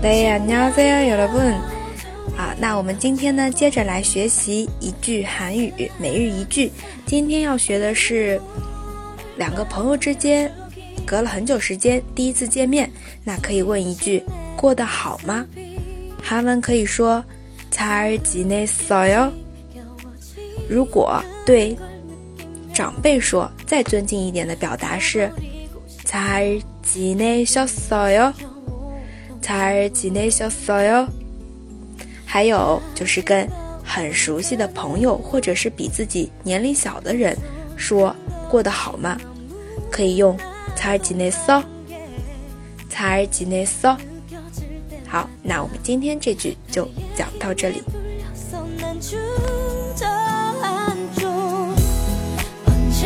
네 안녕하세요 여러분. 啊，那我们今天呢，接着来学习一句韩语，每日一句。今天要学的是两个朋友之间隔了很久时间第一次见面，那可以问一句过得好吗？韩文可以说잘지내어 요。 如果对长辈说，再尊敬一点的表达是잘지내셨어 요， 才而今日消瘦哟。还有就是跟很熟悉的朋友或者是比自己年龄小的人说过得好吗？可以用才而今日说才而今日说好那我们今天这句就讲到这里。要送你九百九十